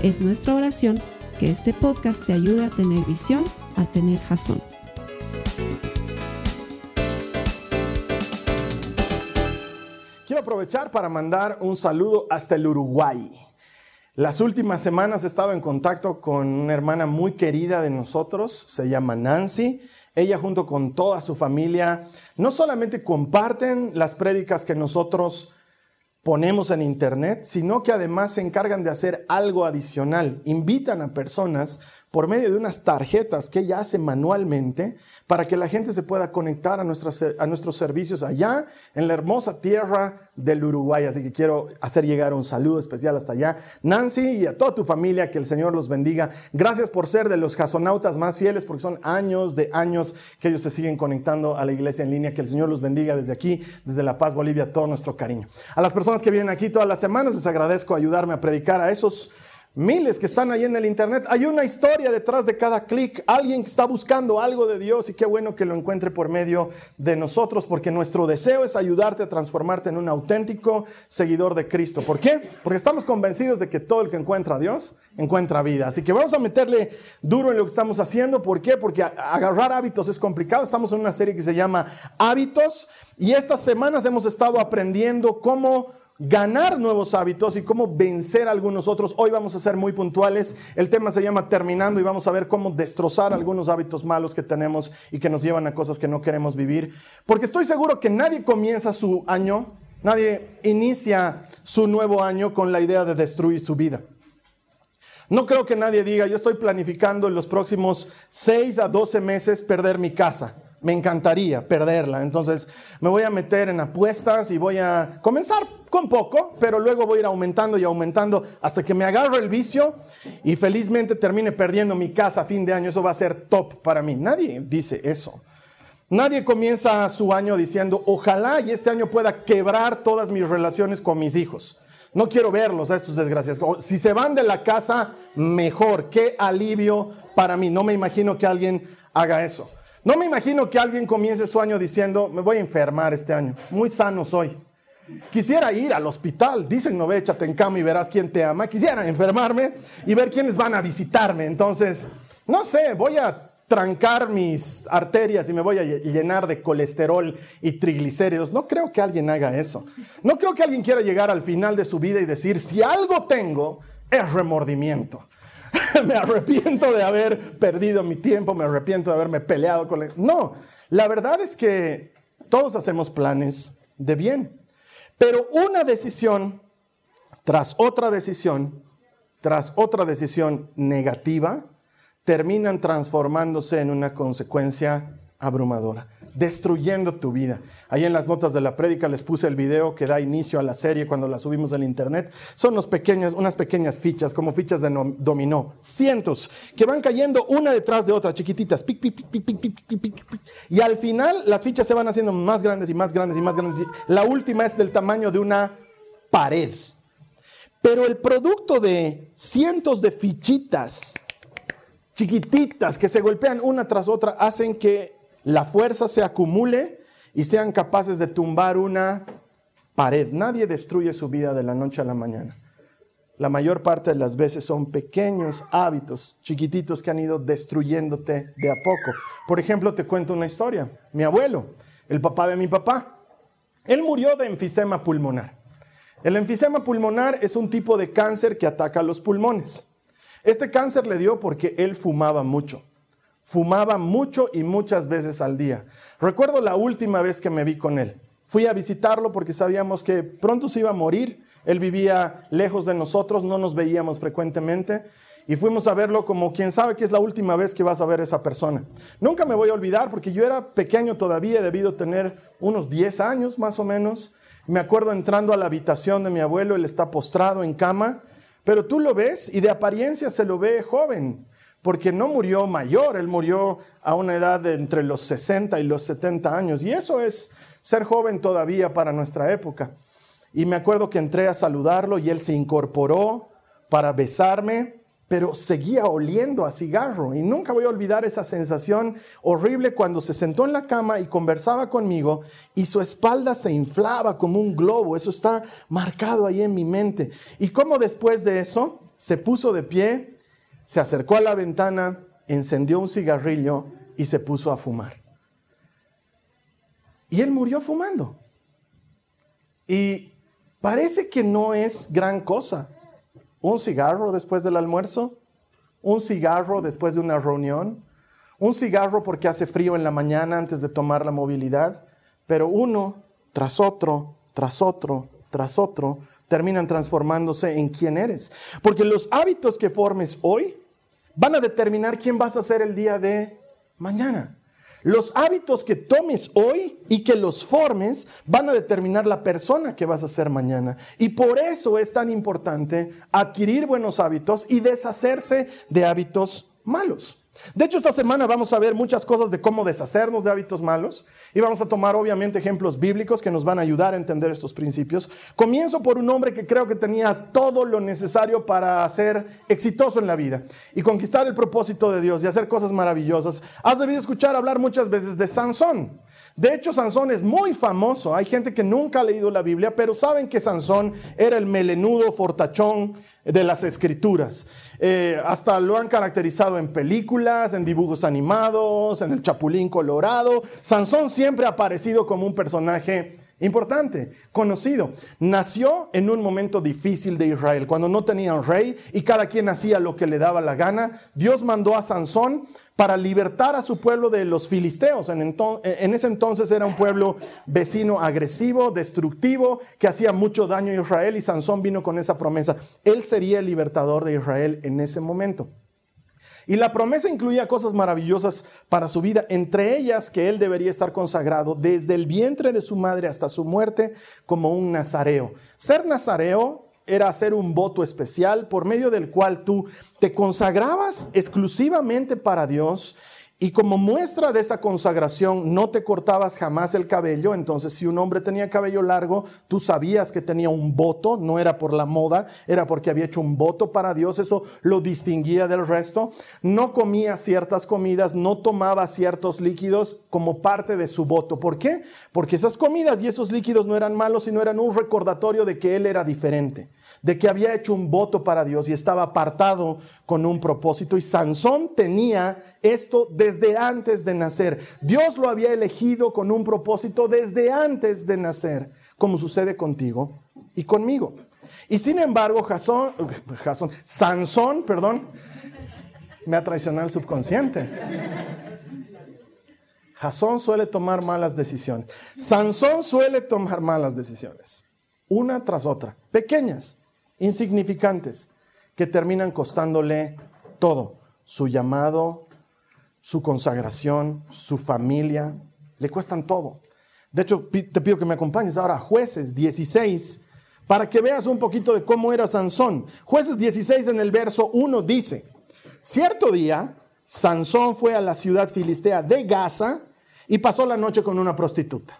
Es nuestra oración que este podcast te ayude a tener visión, a tener jazón. Quiero aprovechar para mandar un saludo hasta el Uruguay. Las últimas semanas he estado en contacto con una hermana muy querida de nosotros, se llama Nancy. Ella junto con toda su familia no solamente comparten las prédicas que nosotros ponemos en internet, sino que además se encargan de hacer algo adicional. Invitan a personas por medio de unas tarjetas que ella hace manualmente para que la gente se pueda conectar a, a nuestros servicios allá en la hermosa tierra del Uruguay. Así que quiero hacer llegar un saludo especial hasta allá. Nancy y a toda tu familia, que el Señor los bendiga. Gracias por ser de los jasonautas más fieles, porque son años de años que ellos se siguen conectando a la iglesia en línea. Que el Señor los bendiga desde aquí, desde La Paz, Bolivia, todo nuestro cariño. A las personas que vienen aquí todas las semanas, les agradezco ayudarme a predicar a esos miles que están ahí en el Internet. Hay una historia detrás de cada clic, alguien que está buscando algo de Dios y qué bueno que lo encuentre por medio de nosotros, porque nuestro deseo es ayudarte a transformarte en un auténtico seguidor de Cristo. ¿Por qué? Porque estamos convencidos de que todo el que encuentra a Dios encuentra vida. Así que vamos a meterle duro en lo que estamos haciendo. ¿Por qué? Porque agarrar hábitos es complicado. Estamos en una serie que se llama Hábitos y estas semanas hemos estado aprendiendo cómo ganar nuevos hábitos y cómo vencer a algunos otros. Hoy vamos a ser muy puntuales. El tema se llama terminando y vamos a ver cómo destrozar algunos hábitos malos que tenemos y que nos llevan a cosas que no queremos vivir. Porque estoy seguro que nadie comienza su año, nadie inicia su nuevo año con la idea de destruir su vida. No creo que nadie diga, yo estoy planificando en los próximos 6 a 12 meses perder mi casa. Me encantaría perderla. Entonces me voy a meter en apuestas y voy a comenzar con poco, pero luego voy a ir aumentando y aumentando hasta que me agarro el vicio y felizmente termine perdiendo mi casa a fin de año. Eso va a ser top para mí. Nadie dice eso. Nadie comienza su año diciendo, ojalá y este año pueda quebrar todas mis relaciones con mis hijos. No quiero verlos a estos desgraciados. Si se van de la casa, mejor. Qué alivio para mí. No me imagino que alguien haga eso. No me imagino que alguien comience su año diciendo, me voy a enfermar este año, muy sano soy. Quisiera ir al hospital, dicen, no ve, échate en cama y verás quién te ama. Quisiera enfermarme y ver quiénes van a visitarme. Entonces, no sé, voy a trancar mis arterias y me voy a llenar de colesterol y triglicéridos. No creo que alguien haga eso. No creo que alguien quiera llegar al final de su vida y decir, si algo tengo, es remordimiento. me arrepiento de haber perdido mi tiempo, me arrepiento de haberme peleado con él. No, la verdad es que todos hacemos planes de bien, pero una decisión tras otra decisión, tras otra decisión negativa, terminan transformándose en una consecuencia abrumadora destruyendo tu vida. Ahí en las notas de la prédica les puse el video que da inicio a la serie cuando la subimos al internet. Son unos pequeños, unas pequeñas fichas, como fichas de dominó, cientos, que van cayendo una detrás de otra, chiquititas, pic, pic, pic, pic, pic, pic, pic, y al final las fichas se van haciendo más grandes y más grandes y más grandes. La última es del tamaño de una pared. Pero el producto de cientos de fichitas chiquititas que se golpean una tras otra hacen que la fuerza se acumule y sean capaces de tumbar una pared. Nadie destruye su vida de la noche a la mañana. La mayor parte de las veces son pequeños hábitos chiquititos que han ido destruyéndote de a poco. Por ejemplo, te cuento una historia. Mi abuelo, el papá de mi papá, él murió de enfisema pulmonar. El enfisema pulmonar es un tipo de cáncer que ataca los pulmones. Este cáncer le dio porque él fumaba mucho. Fumaba mucho y muchas veces al día. Recuerdo la última vez que me vi con él. Fui a visitarlo porque sabíamos que pronto se iba a morir. Él vivía lejos de nosotros, no nos veíamos frecuentemente. Y fuimos a verlo como quien sabe que es la última vez que vas a ver a esa persona. Nunca me voy a olvidar porque yo era pequeño todavía, he debido tener unos 10 años más o menos. Me acuerdo entrando a la habitación de mi abuelo, él está postrado en cama pero tú lo ves y de apariencia se lo ve joven, porque no murió mayor, él murió a una edad de entre los 60 y los 70 años, y eso es ser joven todavía para nuestra época. Y me acuerdo que entré a saludarlo y él se incorporó para besarme, pero seguía oliendo a cigarro. Y nunca voy a olvidar esa sensación horrible cuando se sentó en la cama y conversaba conmigo y su espalda se inflaba como un globo. Eso está marcado ahí en mi mente. Y como después de eso se puso de pie, se acercó a la ventana, encendió un cigarrillo y se puso a fumar. Y él murió fumando. Y parece que no es gran cosa. Un cigarro después del almuerzo, un cigarro después de una reunión, un cigarro porque hace frío en la mañana antes de tomar la movilidad, pero uno tras otro, tras otro, tras otro, terminan transformándose en quién eres. Porque los hábitos que formes hoy van a determinar quién vas a ser el día de mañana. Los hábitos que tomes hoy y que los formes van a determinar la persona que vas a ser mañana. Y por eso es tan importante adquirir buenos hábitos y deshacerse de hábitos malos. De hecho, esta semana vamos a ver muchas cosas de cómo deshacernos de hábitos malos y vamos a tomar obviamente ejemplos bíblicos que nos van a ayudar a entender estos principios. Comienzo por un hombre que creo que tenía todo lo necesario para ser exitoso en la vida y conquistar el propósito de Dios y hacer cosas maravillosas. Has debido escuchar hablar muchas veces de Sansón. De hecho, Sansón es muy famoso. Hay gente que nunca ha leído la Biblia, pero saben que Sansón era el melenudo fortachón de las escrituras. Eh, hasta lo han caracterizado en películas, en dibujos animados, en el Chapulín Colorado. Sansón siempre ha aparecido como un personaje importante, conocido. Nació en un momento difícil de Israel, cuando no tenían rey y cada quien hacía lo que le daba la gana. Dios mandó a Sansón para libertar a su pueblo de los filisteos. En, ese entonces era un pueblo vecino agresivo, destructivo, que hacía mucho daño a Israel y Sansón vino con esa promesa. Él sería el libertador de Israel en ese momento. Y la promesa incluía cosas maravillosas para su vida, entre ellas que él debería estar consagrado desde el vientre de su madre hasta su muerte como un nazareo. Ser nazareo era hacer un voto especial por medio del cual tú te consagrabas exclusivamente para Dios y como muestra de esa consagración no te cortabas jamás el cabello, entonces si un hombre tenía cabello largo, tú sabías que tenía un voto, no era por la moda, era porque había hecho un voto para Dios, eso lo distinguía del resto. No comía ciertas comidas, no tomaba ciertos líquidos como parte de su voto. ¿Por qué? Porque esas comidas y esos líquidos no eran malos, sino eran un recordatorio de que él era diferente de que había hecho un voto para Dios y estaba apartado con un propósito. Y Sansón tenía esto desde antes de nacer. Dios lo había elegido con un propósito desde antes de nacer, como sucede contigo y conmigo. Y sin embargo, Jasón, Jasón, Sansón, perdón, me ha traicionado el subconsciente. Jasón suele tomar malas decisiones. Sansón suele tomar malas decisiones, una tras otra, pequeñas, insignificantes que terminan costándole todo, su llamado, su consagración, su familia, le cuestan todo. De hecho, te pido que me acompañes ahora a jueces 16 para que veas un poquito de cómo era Sansón. Jueces 16 en el verso 1 dice, cierto día, Sansón fue a la ciudad filistea de Gaza y pasó la noche con una prostituta.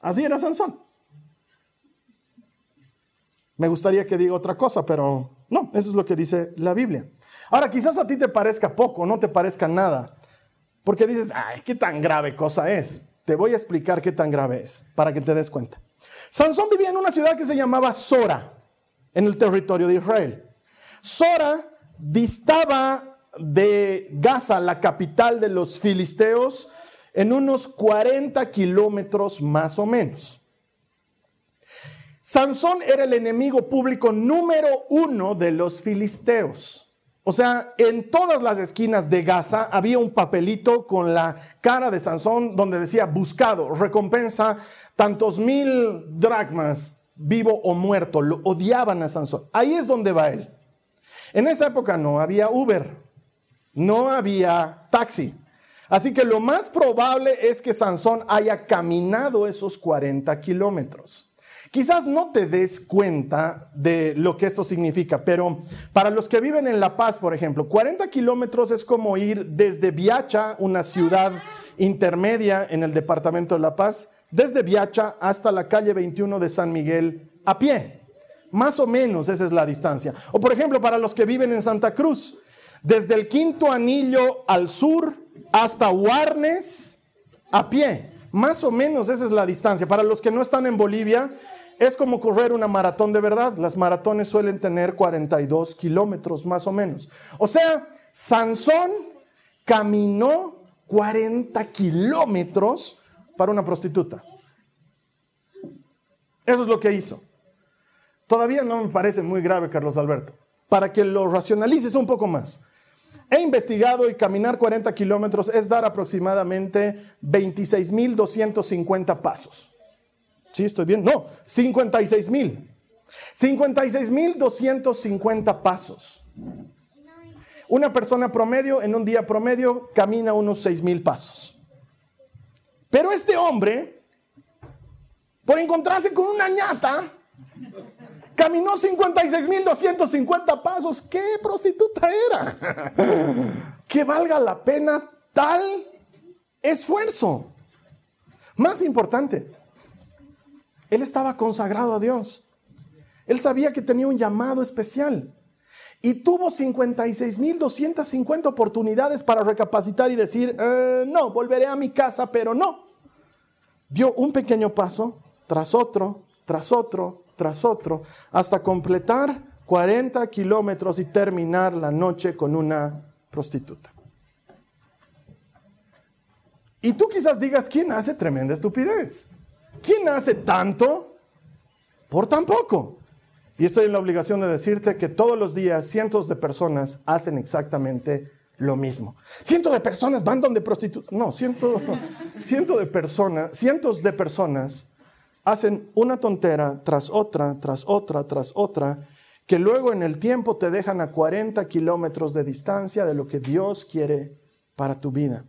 Así era Sansón. Me gustaría que diga otra cosa, pero no, eso es lo que dice la Biblia. Ahora, quizás a ti te parezca poco, no te parezca nada, porque dices, ay, qué tan grave cosa es. Te voy a explicar qué tan grave es, para que te des cuenta. Sansón vivía en una ciudad que se llamaba Sora, en el territorio de Israel. Sora distaba de Gaza, la capital de los filisteos, en unos 40 kilómetros más o menos. Sansón era el enemigo público número uno de los filisteos. O sea, en todas las esquinas de Gaza había un papelito con la cara de Sansón donde decía buscado, recompensa tantos mil dracmas, vivo o muerto. Lo odiaban a Sansón. Ahí es donde va él. En esa época no había Uber, no había taxi. Así que lo más probable es que Sansón haya caminado esos 40 kilómetros. Quizás no te des cuenta de lo que esto significa, pero para los que viven en La Paz, por ejemplo, 40 kilómetros es como ir desde Viacha, una ciudad intermedia en el departamento de La Paz, desde Viacha hasta la calle 21 de San Miguel a pie. Más o menos esa es la distancia. O por ejemplo, para los que viven en Santa Cruz, desde el quinto anillo al sur hasta Warnes a pie. Más o menos esa es la distancia. Para los que no están en Bolivia, es como correr una maratón de verdad. Las maratones suelen tener 42 kilómetros más o menos. O sea, Sansón caminó 40 kilómetros para una prostituta. Eso es lo que hizo. Todavía no me parece muy grave, Carlos Alberto. Para que lo racionalices un poco más. He investigado y caminar 40 kilómetros es dar aproximadamente 26.250 pasos. ¿Sí estoy bien? No, 56.000. 56.250 pasos. Una persona promedio en un día promedio camina unos 6.000 pasos. Pero este hombre, por encontrarse con una ñata, Caminó 56.250 pasos. ¿Qué prostituta era? que valga la pena tal esfuerzo. Más importante, él estaba consagrado a Dios. Él sabía que tenía un llamado especial. Y tuvo 56.250 oportunidades para recapacitar y decir, eh, no, volveré a mi casa, pero no. Dio un pequeño paso tras otro, tras otro, tras otro, hasta completar 40 kilómetros y terminar la noche con una prostituta. Y tú quizás digas, ¿quién hace tremenda estupidez? ¿Quién hace tanto por tan poco? Y estoy en la obligación de decirte que todos los días cientos de personas hacen exactamente lo mismo. Cientos de personas van donde prostitutas. No, cientos, cientos de personas, cientos de personas hacen una tontera tras otra, tras otra, tras otra, que luego en el tiempo te dejan a 40 kilómetros de distancia de lo que Dios quiere para tu vida,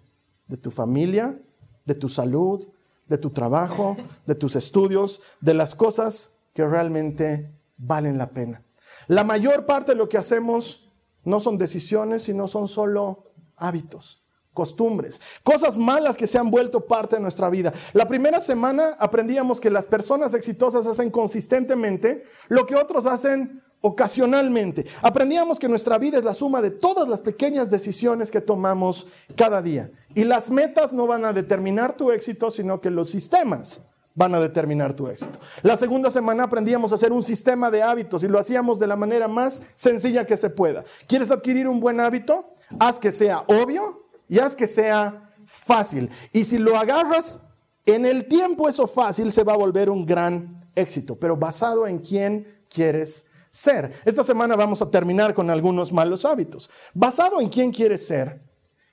de tu familia, de tu salud, de tu trabajo, de tus estudios, de las cosas que realmente valen la pena. La mayor parte de lo que hacemos no son decisiones, sino son solo hábitos costumbres, cosas malas que se han vuelto parte de nuestra vida. La primera semana aprendíamos que las personas exitosas hacen consistentemente lo que otros hacen ocasionalmente. Aprendíamos que nuestra vida es la suma de todas las pequeñas decisiones que tomamos cada día. Y las metas no van a determinar tu éxito, sino que los sistemas van a determinar tu éxito. La segunda semana aprendíamos a hacer un sistema de hábitos y lo hacíamos de la manera más sencilla que se pueda. ¿Quieres adquirir un buen hábito? Haz que sea obvio, y haz que sea fácil. Y si lo agarras en el tiempo, eso fácil se va a volver un gran éxito, pero basado en quién quieres ser. Esta semana vamos a terminar con algunos malos hábitos. Basado en quién quieres ser,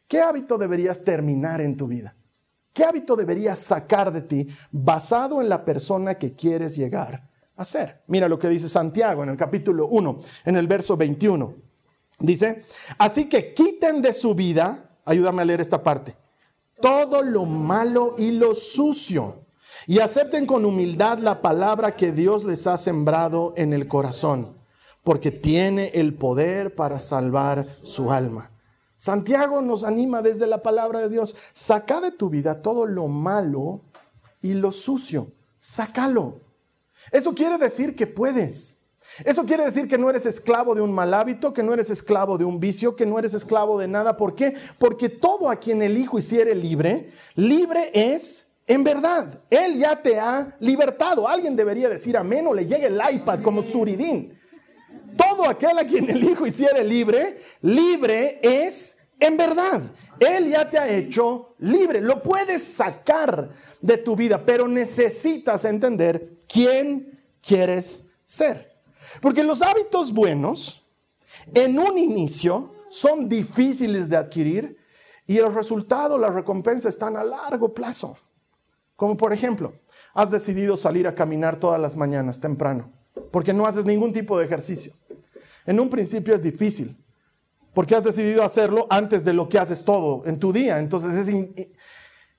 ¿qué hábito deberías terminar en tu vida? ¿Qué hábito deberías sacar de ti basado en la persona que quieres llegar a ser? Mira lo que dice Santiago en el capítulo 1, en el verso 21. Dice, así que quiten de su vida Ayúdame a leer esta parte. Todo lo malo y lo sucio. Y acepten con humildad la palabra que Dios les ha sembrado en el corazón, porque tiene el poder para salvar su alma. Santiago nos anima desde la palabra de Dios. Saca de tu vida todo lo malo y lo sucio. Sácalo. Eso quiere decir que puedes. Eso quiere decir que no eres esclavo de un mal hábito, que no eres esclavo de un vicio, que no eres esclavo de nada. ¿Por qué? Porque todo a quien el Hijo hiciere libre, libre es en verdad. Él ya te ha libertado. Alguien debería decir amén o le llegue el iPad como Suridín. Todo aquel a quien el Hijo hiciere libre, libre es en verdad. Él ya te ha hecho libre. Lo puedes sacar de tu vida, pero necesitas entender quién quieres ser. Porque los hábitos buenos, en un inicio, son difíciles de adquirir y el resultado, la recompensa están a largo plazo. Como por ejemplo, has decidido salir a caminar todas las mañanas temprano, porque no haces ningún tipo de ejercicio. En un principio es difícil, porque has decidido hacerlo antes de lo que haces todo en tu día. Entonces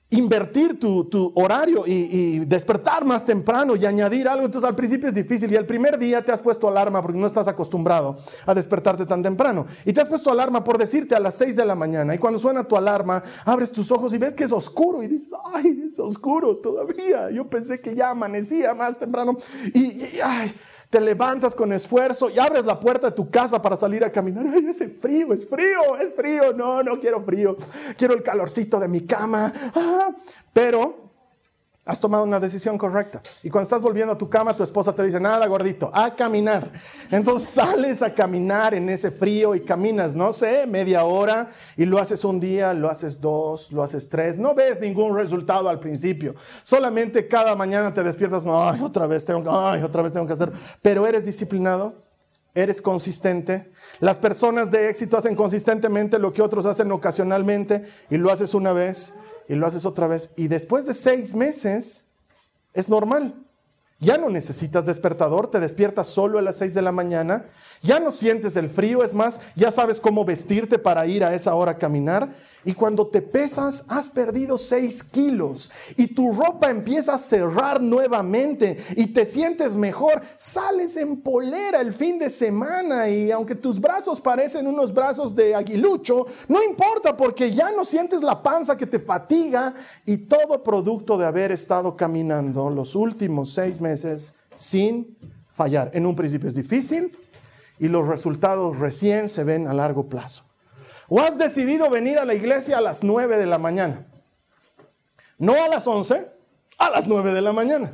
invertir tu, horario y, despertar más temprano y añadir algo. Entonces al principio es difícil y el primer día te has puesto alarma porque no estás acostumbrado a despertarte tan temprano. Y te has puesto alarma por decirte a las 6 de la mañana y cuando suena tu alarma abres tus ojos y ves que es oscuro y dices, ay, es oscuro todavía. Yo pensé que ya amanecía más temprano y ay, te levantas con esfuerzo y abres la puerta de tu casa para salir a caminar. Ay, ese frío, es frío, es frío. No, no quiero frío. Quiero el calorcito de mi cama. Ah, pero Has tomado una decisión correcta. Y cuando estás volviendo a tu cama, tu esposa te dice, nada, gordito, a caminar. Entonces sales a caminar en ese frío y caminas, no sé, media hora y lo haces un día, lo haces dos, lo haces tres. No ves ningún resultado al principio. Solamente cada mañana te despiertas, ay, otra vez tengo, ay, otra vez tengo que hacer. Pero eres disciplinado, eres consistente. Las personas de éxito hacen consistentemente lo que otros hacen ocasionalmente y lo haces una vez y lo haces otra vez. Y después de seis meses es normal. Ya no necesitas despertador, te despiertas solo a las seis de la mañana, ya no sientes el frío, es más, ya sabes cómo vestirte para ir a esa hora a caminar y cuando te pesas, has perdido 6 kilos y tu ropa empieza a cerrar nuevamente y te sientes mejor. Sales en polera el fin de semana y aunque tus brazos parecen unos brazos de aguilucho, no importa porque ya no sientes la panza que te fatiga y todo producto de haber estado caminando los últimos seis meses sin fallar. En un principio es difícil y los resultados recién se ven a largo plazo. ¿O has decidido venir a la iglesia a las 9 de la mañana? No a las 11, a las 9 de la mañana.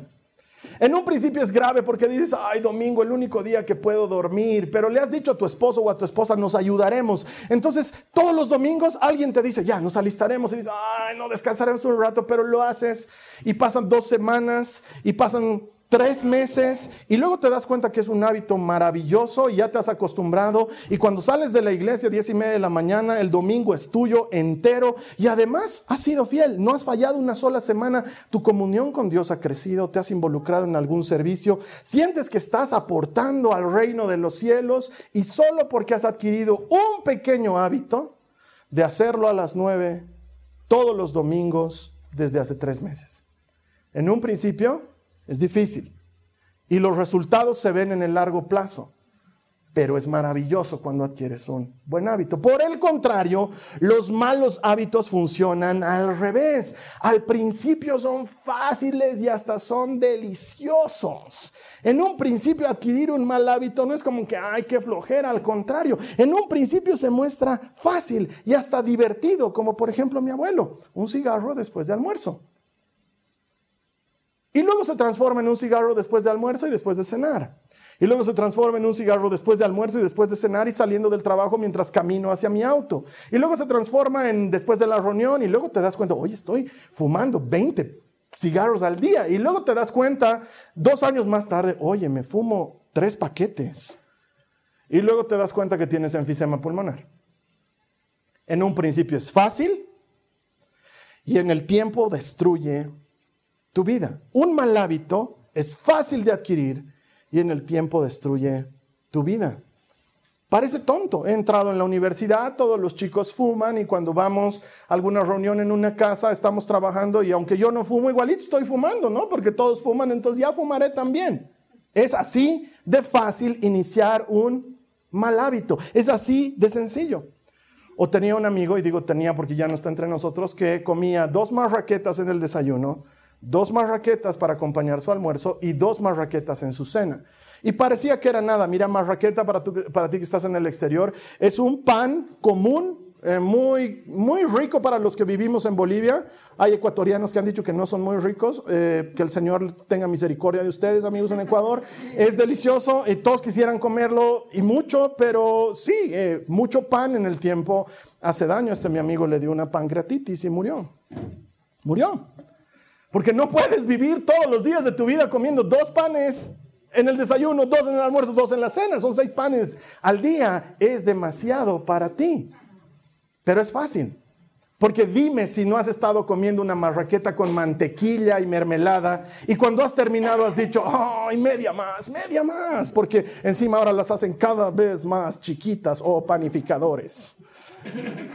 En un principio es grave porque dices, ay, domingo, el único día que puedo dormir, pero le has dicho a tu esposo o a tu esposa, nos ayudaremos. Entonces, todos los domingos alguien te dice, ya, nos alistaremos y dices, ay, no, descansaremos un rato, pero lo haces y pasan dos semanas y pasan tres meses y luego te das cuenta que es un hábito maravilloso y ya te has acostumbrado. Y cuando sales de la iglesia diez y media de la mañana, el domingo es tuyo entero y además has sido fiel, no has fallado una sola semana, tu comunión con Dios ha crecido, te has involucrado en algún servicio, sientes que estás aportando al reino de los cielos y solo porque has adquirido un pequeño hábito de hacerlo a las nueve todos los domingos desde hace tres meses. En un principio, es difícil. Y los resultados se ven en el largo plazo. Pero es maravilloso cuando adquieres un buen hábito. Por el contrario, los malos hábitos funcionan al revés. Al principio son fáciles y hasta son deliciosos. En un principio adquirir un mal hábito no es como que, ay, qué flojera, al contrario. En un principio se muestra fácil y hasta divertido, como por ejemplo mi abuelo, un cigarro después de almuerzo. Y luego se transforma en un cigarro después de almuerzo y después de cenar. Y luego se transforma en un cigarro después de almuerzo y después de cenar y saliendo del trabajo mientras camino hacia mi auto. Y luego se transforma en después de la reunión y luego te das cuenta, oye, estoy fumando 20 cigarros al día. Y luego te das cuenta, dos años más tarde, oye, me fumo tres paquetes. Y luego te das cuenta que tienes enfisema pulmonar. En un principio es fácil y en el tiempo destruye tu vida. Un mal hábito es fácil de adquirir y en el tiempo destruye tu vida. Parece tonto. He entrado en la universidad, todos los chicos fuman y cuando vamos a alguna reunión en una casa estamos trabajando y aunque yo no fumo, igualito estoy fumando, ¿no? Porque todos fuman, entonces ya fumaré también. Es así de fácil iniciar un mal hábito. Es así de sencillo. O tenía un amigo, y digo tenía porque ya no está entre nosotros, que comía dos más raquetas en el desayuno, dos más raquetas para acompañar su almuerzo y dos más raquetas en su cena. Y parecía que era nada. Mira, más raqueta para, para ti que estás en el exterior. Es un pan común, eh, muy, muy rico para los que vivimos en Bolivia. Hay ecuatorianos que han dicho que no son muy ricos. Eh, que el Señor tenga misericordia de ustedes, amigos en Ecuador. Es delicioso y todos quisieran comerlo y mucho, pero sí, eh, mucho pan en el tiempo hace daño. Este mi amigo le dio una pancreatitis y murió. Murió. Porque no puedes vivir todos los días de tu vida comiendo dos panes en el desayuno, dos en el almuerzo, dos en la cena. Son seis panes al día. Es demasiado para ti. Pero es fácil. Porque dime si no has estado comiendo una marraqueta con mantequilla y mermelada y cuando has terminado has dicho, ¡ay, media más, media más! Porque encima ahora las hacen cada vez más chiquitas o panificadores.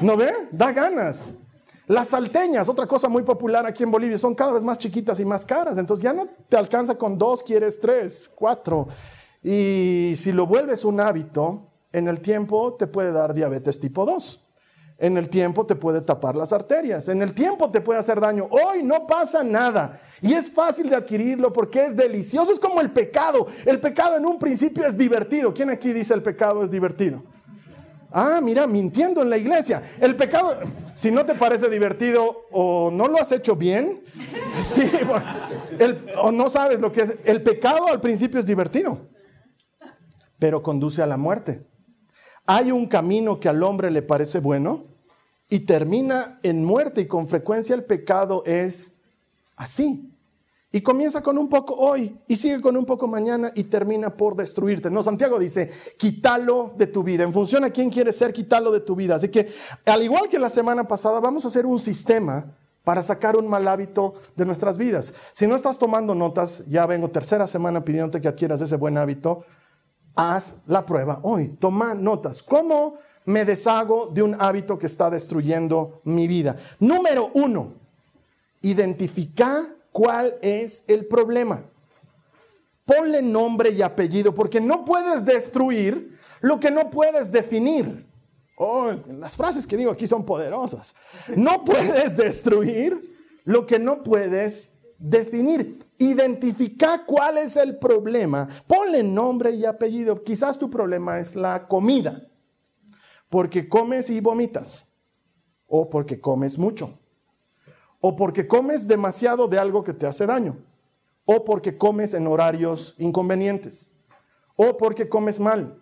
¿No ve? Da ganas. Las salteñas, otra cosa muy popular aquí en Bolivia, son cada vez más chiquitas y más caras. Entonces ya no te alcanza con dos, quieres tres, cuatro. Y si lo vuelves un hábito, en el tiempo te puede dar diabetes tipo 2. En el tiempo te puede tapar las arterias. En el tiempo te puede hacer daño. Hoy no pasa nada. Y es fácil de adquirirlo porque es delicioso. Es como el pecado. El pecado en un principio es divertido. ¿Quién aquí dice el pecado es divertido? Ah, mira, mintiendo en la iglesia. El pecado, si no te parece divertido o no lo has hecho bien, sí, o no sabes lo que es. El pecado al principio es divertido, pero conduce a la muerte. Hay un camino que al hombre le parece bueno y termina en muerte y con frecuencia el pecado es así. Y comienza con un poco hoy y sigue con un poco mañana y termina por destruirte. No, Santiago dice, quítalo de tu vida. En función a quién quieres ser, quítalo de tu vida. Así que, al igual que la semana pasada, vamos a hacer un sistema para sacar un mal hábito de nuestras vidas. Si no estás tomando notas, ya vengo tercera semana pidiéndote que adquieras ese buen hábito haz la prueba hoy, toma notas. ¿Cómo me deshago de un hábito que está destruyendo mi vida? Número uno, identifica cuál es el problema. Ponle nombre y apellido, porque no puedes destruir lo que no puedes definir. Oh, las frases que digo aquí son poderosas. No puedes destruir lo que no puedes definir. Identifica cuál es el problema. Ponle nombre y apellido. Quizás tu problema es la comida. Porque comes y vomitas. O porque comes mucho. O porque comes demasiado de algo que te hace daño. O porque comes en horarios inconvenientes. O porque comes mal.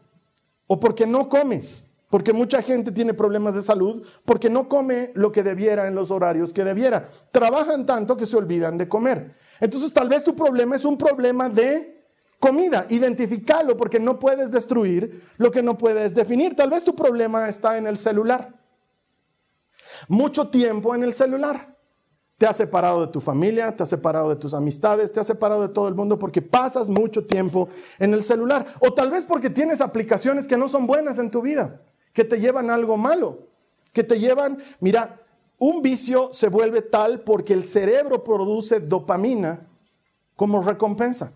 O porque no comes. Porque mucha gente tiene problemas de salud porque no come lo que debiera en los horarios que debiera. Trabajan tanto que se olvidan de comer. Entonces tal vez tu problema es un problema de comida. Identificalo porque no puedes destruir lo que no puedes definir. Tal vez tu problema está en el celular. Mucho tiempo en el celular. Te has separado de tu familia, te has separado de tus amistades, te has separado de todo el mundo porque pasas mucho tiempo en el celular. O tal vez porque tienes aplicaciones que no son buenas en tu vida que te llevan algo malo, que te llevan, mira, un vicio se vuelve tal porque el cerebro produce dopamina como recompensa.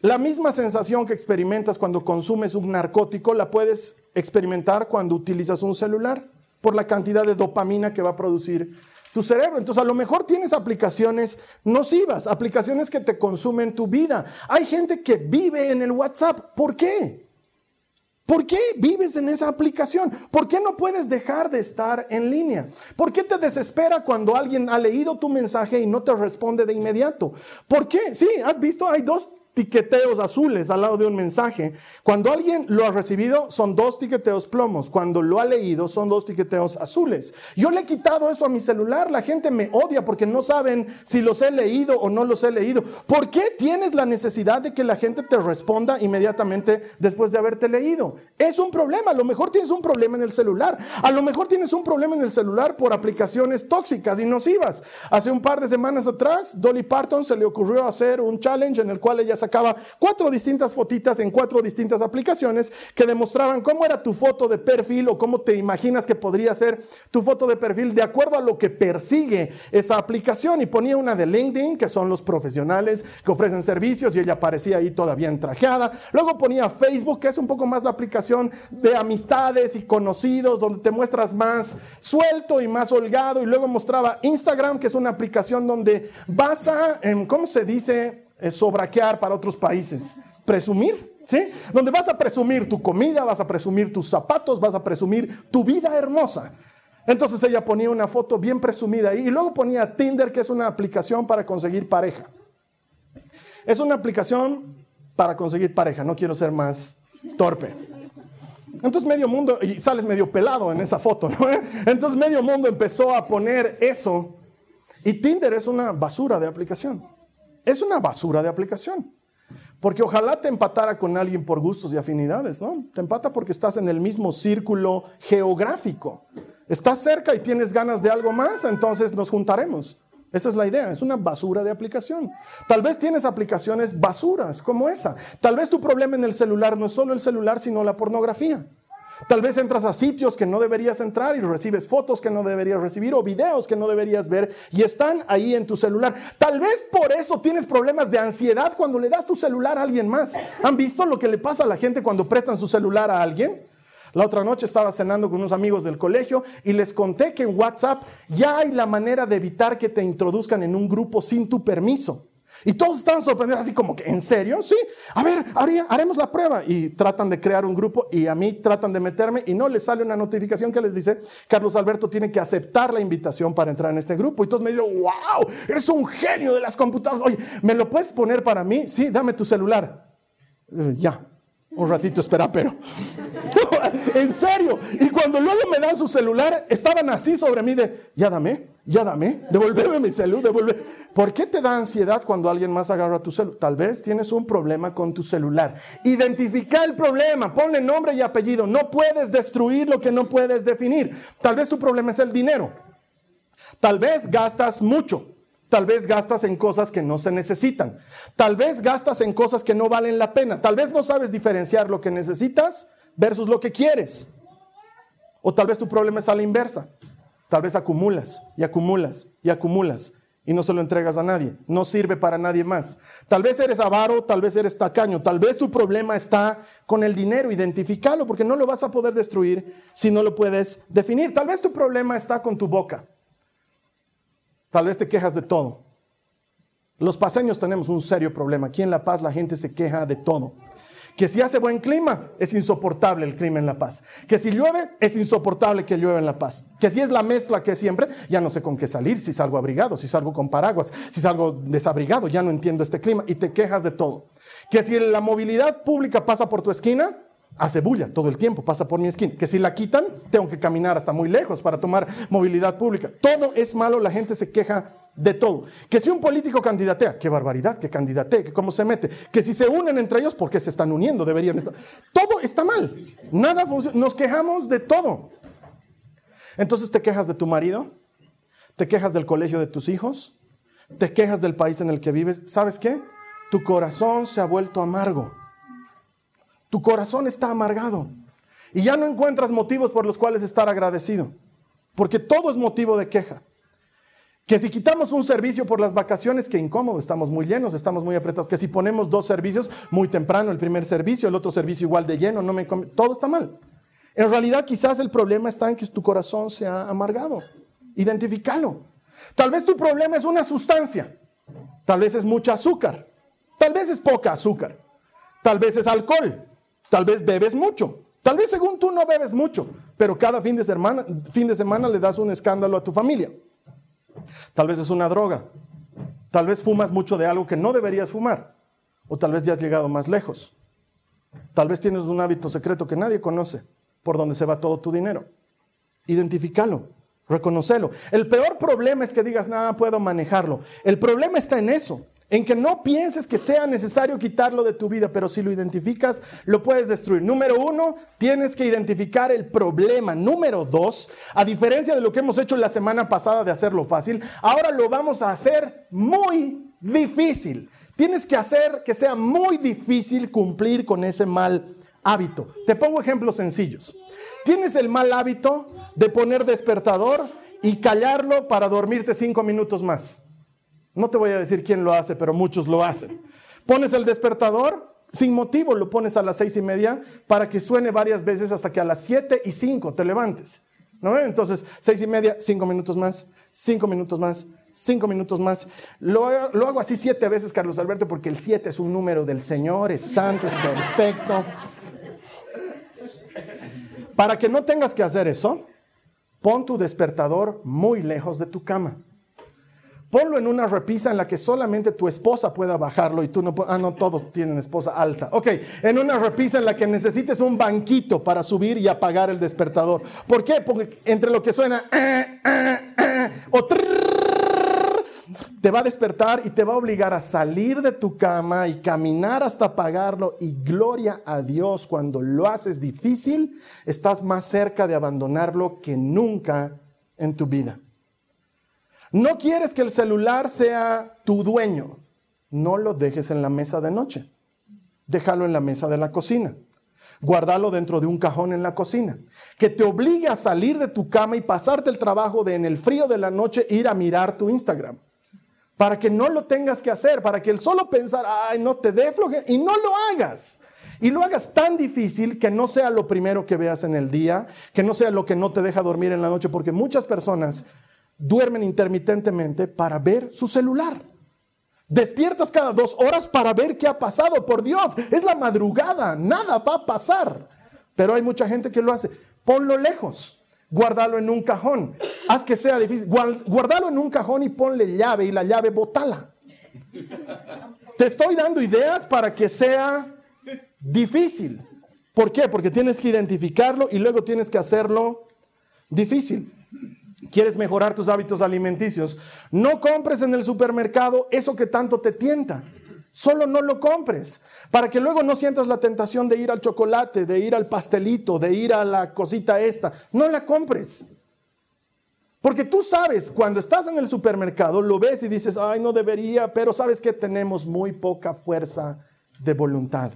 La misma sensación que experimentas cuando consumes un narcótico la puedes experimentar cuando utilizas un celular por la cantidad de dopamina que va a producir tu cerebro. Entonces, a lo mejor tienes aplicaciones nocivas, aplicaciones que te consumen tu vida. Hay gente que vive en el WhatsApp. ¿Por qué? ¿Por qué vives en esa aplicación? ¿Por qué no puedes dejar de estar en línea? ¿Por qué te desespera cuando alguien ha leído tu mensaje y no te responde de inmediato? ¿Por qué? Sí, has visto, hay dos tiqueteos azules al lado de un mensaje. Cuando alguien lo ha recibido, son dos tiqueteos plomos. Cuando lo ha leído, son dos tiqueteos azules. Yo le he quitado eso a mi celular. La gente me odia porque no saben si los he leído o no los he leído. ¿Por qué tienes la necesidad de que la gente te responda inmediatamente después de haberte leído? Es un problema. A lo mejor tienes un problema en el celular. A lo mejor tienes un problema en el celular por aplicaciones tóxicas y nocivas. Hace un par de semanas atrás, Dolly Parton se le ocurrió hacer un challenge en el cual ella sacaba cuatro distintas fotitas en cuatro distintas aplicaciones que demostraban cómo era tu foto de perfil o cómo te imaginas que podría ser tu foto de perfil de acuerdo a lo que persigue esa aplicación. Y ponía una de LinkedIn, que son los profesionales que ofrecen servicios, y ella aparecía ahí todavía entrajeada. Luego ponía Facebook, que es un poco más la aplicación de amistades y conocidos, donde te muestras más suelto y más holgado. Y luego mostraba Instagram, que es una aplicación donde vas a, ¿cómo se dice? Sobraquear para otros países. Presumir, ¿sí? Donde vas a presumir tu comida, vas a presumir tus zapatos, vas a presumir tu vida hermosa. Entonces ella ponía una foto bien presumida ahí y luego ponía Tinder, que es una aplicación para conseguir pareja. Es una aplicación para conseguir pareja, no quiero ser más torpe. Entonces medio mundo, y sales medio pelado en esa foto, ¿no? Entonces medio mundo empezó a poner eso. Y Tinder es una basura de aplicación es una basura de aplicación. Porque ojalá te empatara con alguien por gustos y afinidades, ¿no? Te empata porque estás en el mismo círculo geográfico. Estás cerca y tienes ganas de algo más, entonces nos juntaremos. Esa es la idea, es una basura de aplicación. Tal vez tienes aplicaciones basuras como esa. Tal vez tu problema en el celular no es solo el celular, sino la pornografía. Tal vez entras a sitios que no deberías entrar y recibes fotos que no deberías recibir o videos que no deberías ver y están ahí en tu celular. Tal vez por eso tienes problemas de ansiedad cuando le das tu celular a alguien más. ¿Han visto lo que le pasa a la gente cuando prestan su celular a alguien? La otra noche estaba cenando con unos amigos del colegio y les conté que en WhatsApp ya hay la manera de evitar que te introduzcan en un grupo sin tu permiso. Y todos estaban sorprendidos, así como que, ¿en serio? Sí, a ver, haremos la prueba. Y tratan de crear un grupo y a mí tratan de meterme y no les sale una notificación que les dice, Carlos Alberto tiene que aceptar la invitación para entrar en este grupo. Y todos me dicen, wow, eres un genio de las computadoras. Oye, ¿me lo puedes poner para mí? Sí, dame tu celular. Eh, ya, un ratito espera, pero. en serio. Y cuando luego me dan su celular, estaban así sobre mí de, ya dame, ya dame, devuélveme mi celular, devuelve. ¿Por qué te da ansiedad cuando alguien más agarra tu celular? Tal vez tienes un problema con tu celular. Identifica el problema, ponle nombre y apellido. No puedes destruir lo que no puedes definir. Tal vez tu problema es el dinero. Tal vez gastas mucho. Tal vez gastas en cosas que no se necesitan. Tal vez gastas en cosas que no valen la pena. Tal vez no sabes diferenciar lo que necesitas versus lo que quieres. O tal vez tu problema es a la inversa. Tal vez acumulas y acumulas y acumulas y no se lo entregas a nadie. No sirve para nadie más. Tal vez eres avaro, tal vez eres tacaño, tal vez tu problema está con el dinero. Identificalo porque no lo vas a poder destruir si no lo puedes definir. Tal vez tu problema está con tu boca. Tal vez te quejas de todo. Los paseños tenemos un serio problema. Aquí en La Paz la gente se queja de todo. Que si hace buen clima, es insoportable el clima en La Paz. Que si llueve, es insoportable que llueva en La Paz. Que si es la mezcla que siempre, ya no sé con qué salir, si salgo abrigado, si salgo con paraguas, si salgo desabrigado, ya no entiendo este clima y te quejas de todo. Que si la movilidad pública pasa por tu esquina, hace bulla todo el tiempo, pasa por mi esquina. Que si la quitan, tengo que caminar hasta muy lejos para tomar movilidad pública. Todo es malo, la gente se queja de todo. Que si un político candidatea, qué barbaridad, que candidatea, que cómo se mete. Que si se unen entre ellos, ¿por qué se están uniendo? Deberían estar. Todo está mal. Nada funciona. Nos quejamos de todo. Entonces te quejas de tu marido, te quejas del colegio de tus hijos, te quejas del país en el que vives. ¿Sabes qué? Tu corazón se ha vuelto amargo. Tu corazón está amargado y ya no encuentras motivos por los cuales estar agradecido, porque todo es motivo de queja. Que si quitamos un servicio por las vacaciones, que incómodo, estamos muy llenos, estamos muy apretados. Que si ponemos dos servicios muy temprano, el primer servicio, el otro servicio igual de lleno, no me todo está mal. En realidad quizás el problema está en que tu corazón se ha amargado. Identificalo. Tal vez tu problema es una sustancia. Tal vez es mucha azúcar. Tal vez es poca azúcar. Tal vez es alcohol. Tal vez bebes mucho. Tal vez según tú no bebes mucho, pero cada fin de semana, le das un escándalo a tu familia. Tal vez es una droga. Tal vez fumas mucho de algo que no deberías fumar. O tal vez ya has llegado más lejos. Tal vez tienes un hábito secreto que nadie conoce, por donde se va todo tu dinero. Identifícalo, reconocelo. El peor problema es que digas, nada, puedo manejarlo. El problema está en eso en que no pienses que sea necesario quitarlo de tu vida, pero si lo identificas, lo puedes destruir. Número uno, tienes que identificar el problema. Número dos, a diferencia de lo que hemos hecho la semana pasada de hacerlo fácil, ahora lo vamos a hacer muy difícil. Tienes que hacer que sea muy difícil cumplir con ese mal hábito. Te pongo ejemplos sencillos. Tienes el mal hábito de poner despertador y callarlo para dormirte cinco minutos más. No te voy a decir quién lo hace, pero muchos lo hacen. Pones el despertador, sin motivo lo pones a las seis y media para que suene varias veces hasta que a las siete y cinco te levantes. ¿No? Entonces, seis y media, cinco minutos más, cinco minutos más, cinco minutos más. Lo, lo hago así siete veces, Carlos Alberto, porque el siete es un número del Señor, es santo, es perfecto. Para que no tengas que hacer eso, pon tu despertador muy lejos de tu cama. Ponlo en una repisa en la que solamente tu esposa pueda bajarlo y tú no Ah, no, todos tienen esposa alta. Ok, en una repisa en la que necesites un banquito para subir y apagar el despertador. ¿Por qué? Porque entre lo que suena eh, eh, eh, o te va a despertar y te va a obligar a salir de tu cama y caminar hasta apagarlo. Y gloria a Dios, cuando lo haces difícil, estás más cerca de abandonarlo que nunca en tu vida. No quieres que el celular sea tu dueño. No lo dejes en la mesa de noche. Déjalo en la mesa de la cocina. guardalo dentro de un cajón en la cocina, que te obligue a salir de tu cama y pasarte el trabajo de en el frío de la noche ir a mirar tu Instagram. Para que no lo tengas que hacer, para que el solo pensar, ay, no te dé floje, y no lo hagas. Y lo hagas tan difícil que no sea lo primero que veas en el día, que no sea lo que no te deja dormir en la noche, porque muchas personas duermen intermitentemente para ver su celular. Despiertas cada dos horas para ver qué ha pasado. Por Dios, es la madrugada, nada va a pasar. Pero hay mucha gente que lo hace. Ponlo lejos, guárdalo en un cajón. Haz que sea difícil. Guárdalo en un cajón y ponle llave y la llave botala. Te estoy dando ideas para que sea difícil. ¿Por qué? Porque tienes que identificarlo y luego tienes que hacerlo difícil. ¿Quieres mejorar tus hábitos alimenticios? No compres en el supermercado eso que tanto te tienta. Solo no lo compres, para que luego no sientas la tentación de ir al chocolate, de ir al pastelito, de ir a la cosita esta. No la compres. Porque tú sabes, cuando estás en el supermercado, lo ves y dices, ay, no debería, pero sabes que tenemos muy poca fuerza de voluntad.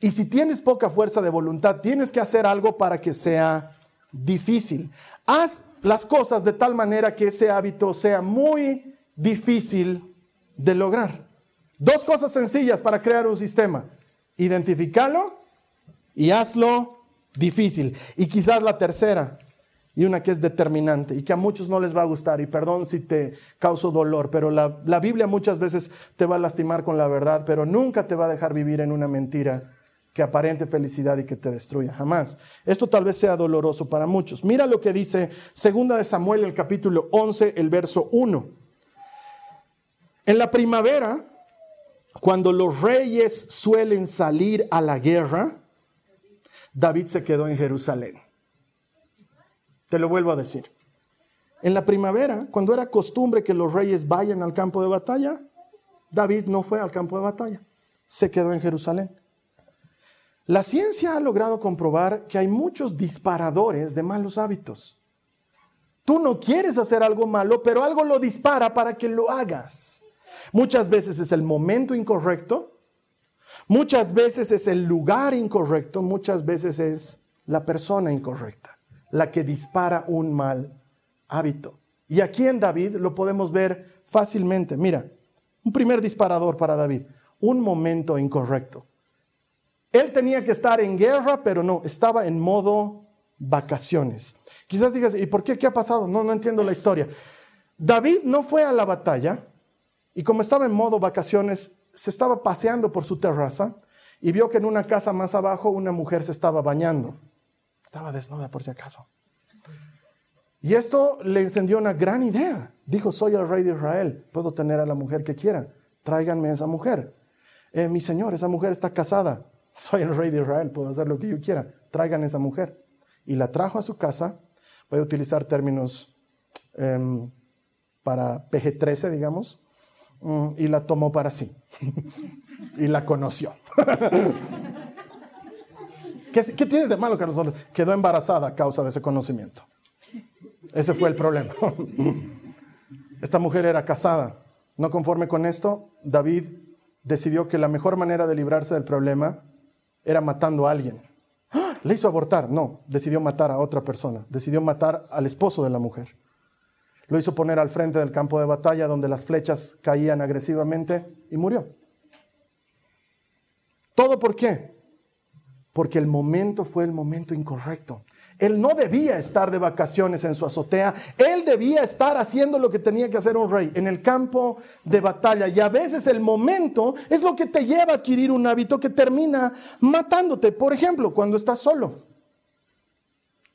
Y si tienes poca fuerza de voluntad, tienes que hacer algo para que sea difícil. Haz las cosas de tal manera que ese hábito sea muy difícil de lograr. Dos cosas sencillas para crear un sistema. Identificarlo y hazlo difícil. Y quizás la tercera, y una que es determinante y que a muchos no les va a gustar, y perdón si te causo dolor, pero la, la Biblia muchas veces te va a lastimar con la verdad, pero nunca te va a dejar vivir en una mentira que aparente felicidad y que te destruya, jamás. Esto tal vez sea doloroso para muchos. Mira lo que dice Segunda de Samuel, el capítulo 11, el verso 1. En la primavera, cuando los reyes suelen salir a la guerra, David se quedó en Jerusalén. Te lo vuelvo a decir. En la primavera, cuando era costumbre que los reyes vayan al campo de batalla, David no fue al campo de batalla, se quedó en Jerusalén. La ciencia ha logrado comprobar que hay muchos disparadores de malos hábitos. Tú no quieres hacer algo malo, pero algo lo dispara para que lo hagas. Muchas veces es el momento incorrecto, muchas veces es el lugar incorrecto, muchas veces es la persona incorrecta, la que dispara un mal hábito. Y aquí en David lo podemos ver fácilmente. Mira, un primer disparador para David, un momento incorrecto. Él tenía que estar en guerra, pero no, estaba en modo vacaciones. Quizás digas, ¿y por qué? ¿Qué ha pasado? No, no entiendo la historia. David no fue a la batalla y como estaba en modo vacaciones, se estaba paseando por su terraza y vio que en una casa más abajo una mujer se estaba bañando. Estaba desnuda por si acaso. Y esto le encendió una gran idea. Dijo, soy el rey de Israel, puedo tener a la mujer que quiera, tráiganme a esa mujer. Eh, mi señor, esa mujer está casada soy el rey de Israel, puedo hacer lo que yo quiera, traigan esa mujer. Y la trajo a su casa, voy a utilizar términos em, para PG-13, digamos, mm, y la tomó para sí. y la conoció. ¿Qué, ¿Qué, tiene de malo que nosotros? Quedó embarazada a causa de ese conocimiento. Ese fue el problema. Esta mujer era casada. No conforme con esto, David decidió que la mejor manera de librarse del problema era matando a alguien. ¡Ah! ¿Le hizo abortar? No, decidió matar a otra persona, decidió matar al esposo de la mujer. Lo hizo poner al frente del campo de batalla donde las flechas caían agresivamente y murió. ¿Todo por qué? Porque el momento fue el momento incorrecto. Él no debía estar de vacaciones en su azotea, él debía estar haciendo lo que tenía que hacer un rey, en el campo de batalla. Y a veces el momento es lo que te lleva a adquirir un hábito que termina matándote. Por ejemplo, cuando estás solo.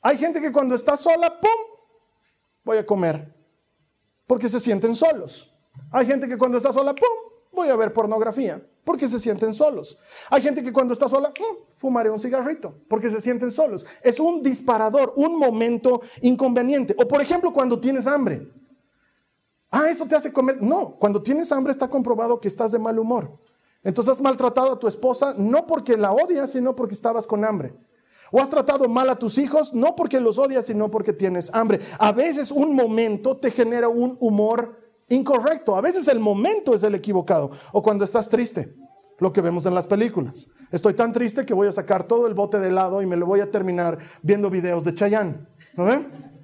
Hay gente que cuando está sola, ¡pum! Voy a comer, porque se sienten solos. Hay gente que cuando está sola, ¡pum! Voy a ver pornografía porque se sienten solos. Hay gente que cuando está sola, mm, fumaré un cigarrito, porque se sienten solos. Es un disparador, un momento inconveniente. O por ejemplo, cuando tienes hambre. Ah, eso te hace comer. No, cuando tienes hambre está comprobado que estás de mal humor. Entonces has maltratado a tu esposa no porque la odias, sino porque estabas con hambre. O has tratado mal a tus hijos no porque los odias, sino porque tienes hambre. A veces un momento te genera un humor incorrecto. A veces el momento es el equivocado. O cuando estás triste. lo que vemos en las películas. Estoy tan triste que voy a sacar todo el bote de helado y me lo voy a terminar viendo videos de Chayanne. ¿No ven?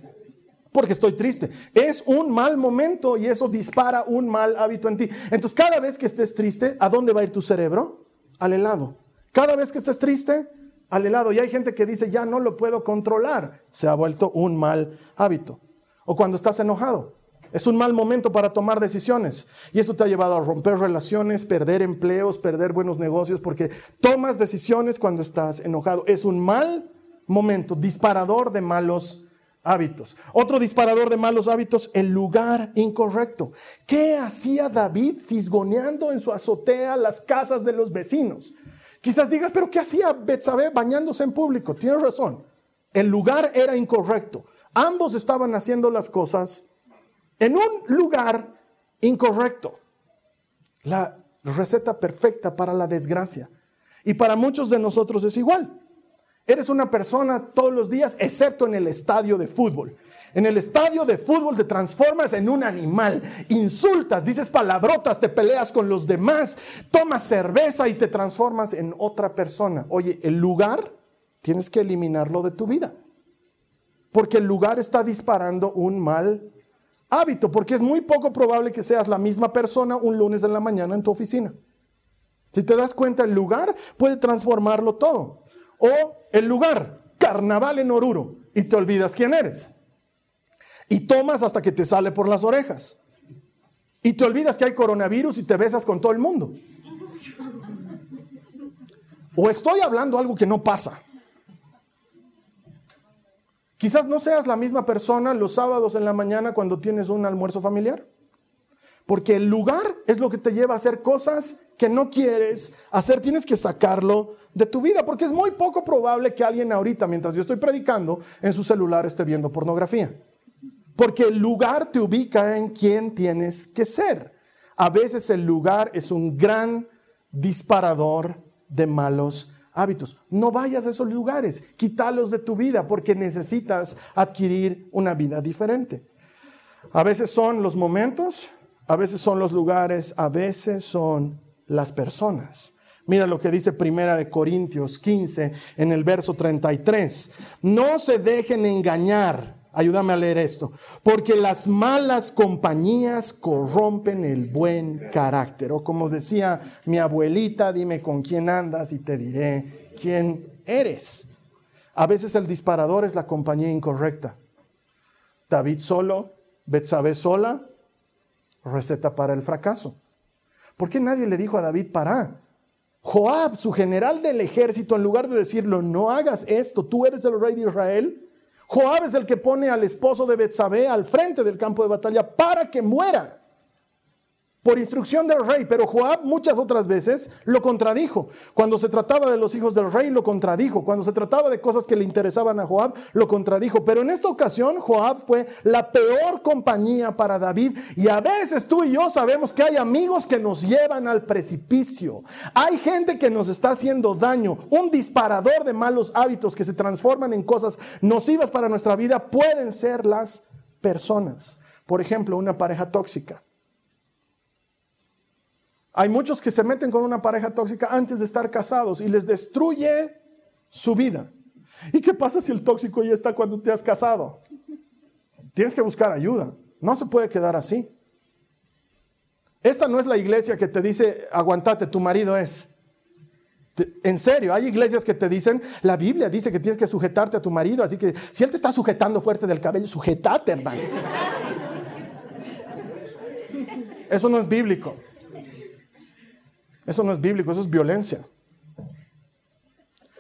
Porque estoy triste. Es un mal momento y eso dispara un mal hábito en ti. Entonces, cada vez que estés triste, ¿a dónde va a ir tu cerebro? Al helado. Cada vez que estés triste, al helado. Y hay gente que dice, ya no lo puedo controlar. Se ha vuelto un mal hábito. O cuando estás enojado. Es un mal momento para tomar decisiones. Y eso te ha llevado a romper relaciones, perder empleos, perder buenos negocios, porque tomas decisiones cuando estás enojado. Es un mal momento, disparador de malos hábitos. Otro disparador de malos hábitos, el lugar incorrecto. ¿Qué hacía David fisgoneando en su azotea las casas de los vecinos? Quizás digas, pero ¿qué hacía Betsabé bañándose en público? Tienes razón. El lugar era incorrecto. Ambos estaban haciendo las cosas en un lugar incorrecto. La receta perfecta para la desgracia. Y para muchos de nosotros es igual. Eres una persona todos los días, excepto en el estadio de fútbol. En el estadio de fútbol te transformas en un animal, insultas, dices palabrotas, te peleas con los demás, tomas cerveza y te transformas en otra persona. Oye, el lugar tienes que eliminarlo de tu vida, porque el lugar está disparando un mal hábito, porque es muy poco probable que seas la misma persona un lunes en la mañana en tu oficina. Si te das cuenta, el lugar puede transformarlo todo. O el lugar, carnaval en Oruro, y te olvidas quién eres. Y tomas hasta que te sale por las orejas. Y te olvidas que hay coronavirus y te besas con todo el mundo. O estoy hablando algo que no pasa. Quizás no seas la misma persona los sábados en la mañana cuando tienes un almuerzo familiar. Porque el lugar es lo que te lleva a hacer cosas que no quieres hacer. Tienes que sacarlo de tu vida. Porque es muy poco probable que alguien ahorita, mientras yo estoy predicando, en su celular esté viendo pornografía. Porque el lugar te ubica en quién tienes que ser. A veces el lugar es un gran disparador de malos hábitos. No vayas a esos lugares, quítalos de tu vida porque necesitas adquirir una vida diferente. A veces son los momentos, a veces son los lugares, a veces son las personas. Mira lo que dice Primera de Corintios 15 en el verso 33. No se dejen engañar. Ayúdame a leer esto. Porque las malas compañías corrompen el buen carácter. O como decía mi abuelita, dime con quién andas y te diré quién eres. A veces el disparador es la compañía incorrecta. David solo, Betsabé sola, receta para el fracaso. ¿Por qué nadie le dijo a David para? Joab, su general del ejército, en lugar de decirlo, no hagas esto, tú eres el rey de Israel, Joab es el que pone al esposo de Betsabé al frente del campo de batalla para que muera por instrucción del rey, pero Joab muchas otras veces lo contradijo. Cuando se trataba de los hijos del rey, lo contradijo. Cuando se trataba de cosas que le interesaban a Joab, lo contradijo. Pero en esta ocasión, Joab fue la peor compañía para David. Y a veces tú y yo sabemos que hay amigos que nos llevan al precipicio. Hay gente que nos está haciendo daño. Un disparador de malos hábitos que se transforman en cosas nocivas para nuestra vida pueden ser las personas. Por ejemplo, una pareja tóxica. Hay muchos que se meten con una pareja tóxica antes de estar casados y les destruye su vida. ¿Y qué pasa si el tóxico ya está cuando te has casado? Tienes que buscar ayuda. No se puede quedar así. Esta no es la iglesia que te dice, aguantate, tu marido es. En serio, hay iglesias que te dicen, la Biblia dice que tienes que sujetarte a tu marido, así que si él te está sujetando fuerte del cabello, sujetate, hermano. Eso no es bíblico. Eso no es bíblico, eso es violencia.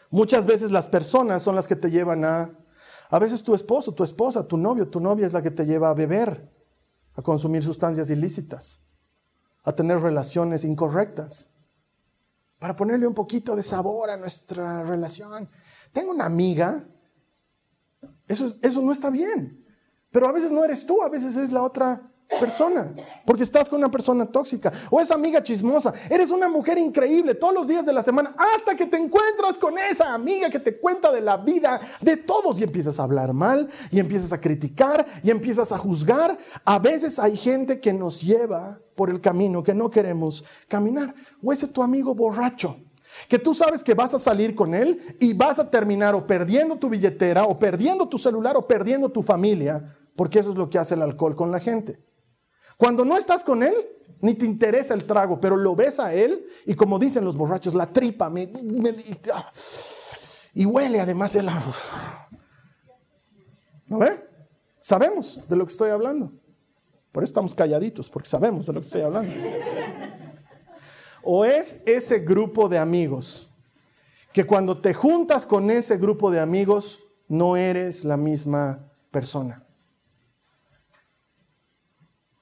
Muchas veces las personas son las que te llevan a... A veces tu esposo, tu esposa, tu novio, tu novia es la que te lleva a beber, a consumir sustancias ilícitas, a tener relaciones incorrectas, para ponerle un poquito de sabor a nuestra relación. Tengo una amiga, eso, eso no está bien, pero a veces no eres tú, a veces es la otra persona, porque estás con una persona tóxica o esa amiga chismosa. Eres una mujer increíble todos los días de la semana hasta que te encuentras con esa amiga que te cuenta de la vida de todos y empiezas a hablar mal y empiezas a criticar y empiezas a juzgar. A veces hay gente que nos lleva por el camino que no queremos caminar. O ese tu amigo borracho que tú sabes que vas a salir con él y vas a terminar o perdiendo tu billetera o perdiendo tu celular o perdiendo tu familia, porque eso es lo que hace el alcohol con la gente. Cuando no estás con él, ni te interesa el trago, pero lo ves a él y como dicen los borrachos, la tripa me, ah, y huele además el ¿No ve? Sabemos de lo que estoy hablando. Por eso estamos calladitos, porque sabemos de lo que estoy hablando. O es ese grupo de amigos que cuando te juntas con ese grupo de amigos no eres la misma persona.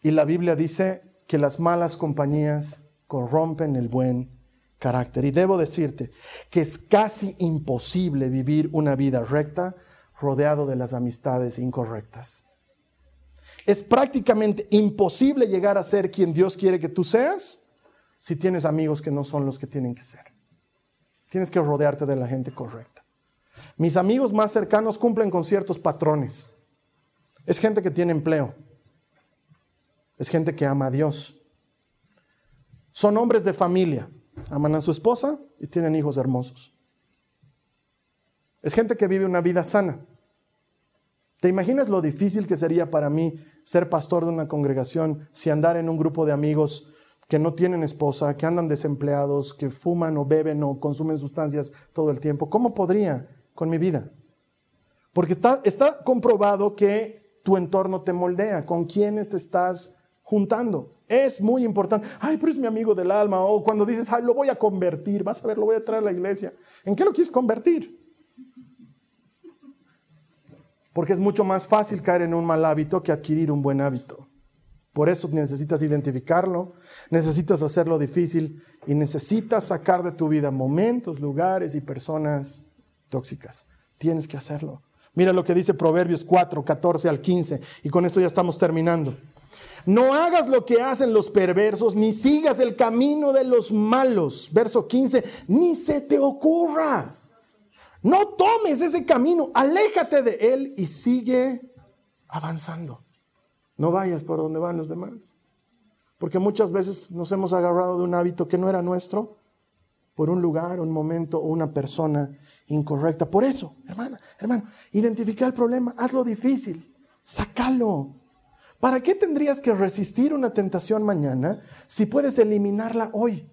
Y la Biblia dice que las malas compañías corrompen el buen carácter. Y debo decirte que es casi imposible vivir una vida recta rodeado de las amistades incorrectas. Es prácticamente imposible llegar a ser quien Dios quiere que tú seas si tienes amigos que no son los que tienen que ser. Tienes que rodearte de la gente correcta. Mis amigos más cercanos cumplen con ciertos patrones. Es gente que tiene empleo es gente que ama a Dios. Son hombres de familia, aman a su esposa y tienen hijos hermosos. Es gente que vive una vida sana. ¿Te imaginas lo difícil que sería para mí ser pastor de una congregación si andar en un grupo de amigos que no tienen esposa, que andan desempleados, que fuman o beben o consumen sustancias todo el tiempo? ¿Cómo podría con mi vida? Porque está, comprobado que tu entorno te moldea, con quiénes te estás juntando. Es muy importante. Ay, pero es mi amigo del alma. O cuando dices, ay, lo voy a convertir, vas a ver, lo voy a traer a la iglesia. ¿En qué lo quieres convertir? Porque es mucho más fácil caer en un mal hábito que adquirir un buen hábito. Por eso necesitas identificarlo, necesitas hacerlo difícil y necesitas sacar de tu vida momentos, lugares y personas tóxicas. Tienes que hacerlo. Mira lo que dice Proverbios 4, 14 al 15 y con esto ya estamos terminando. No hagas lo que hacen los perversos, ni sigas el camino de los malos. Verso 15, ni se te ocurra. No tomes ese camino, aléjate de él y sigue avanzando. No vayas por donde van los demás. Porque muchas veces nos hemos agarrado de un hábito que no era nuestro, por un lugar, un momento o una persona incorrecta. Por eso, hermana, hermano, identifica el problema, hazlo difícil, sácalo, ¿Para qué tendrías que resistir una tentación mañana si puedes eliminarla hoy?